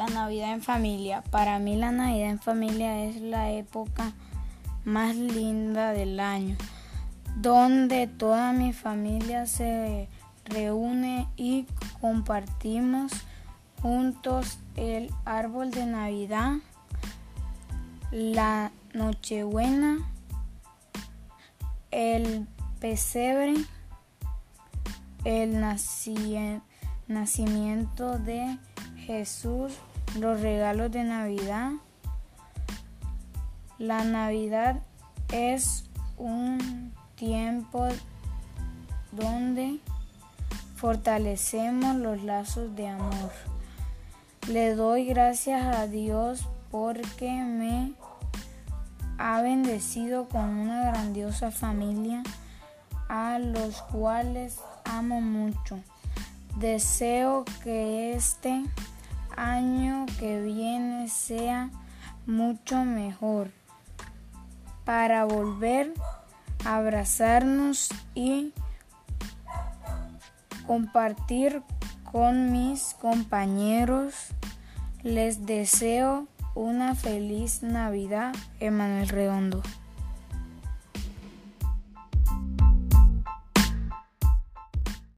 La Navidad en familia. Para mí la Navidad en familia es la época más linda del año, donde toda mi familia se reúne y compartimos juntos el árbol de Navidad, la Nochebuena, el pesebre, el nacimiento de Jesús, los regalos de Navidad. La Navidad es un tiempo donde fortalecemos los lazos de amor. Le doy gracias a Dios porque me ha bendecido con una grandiosa familia a los cuales amo mucho. Deseo que este año que viene sea mucho mejor para volver a abrazarnos y compartir con mis compañeros. Les deseo una feliz Navidad, Emanuel Redondo.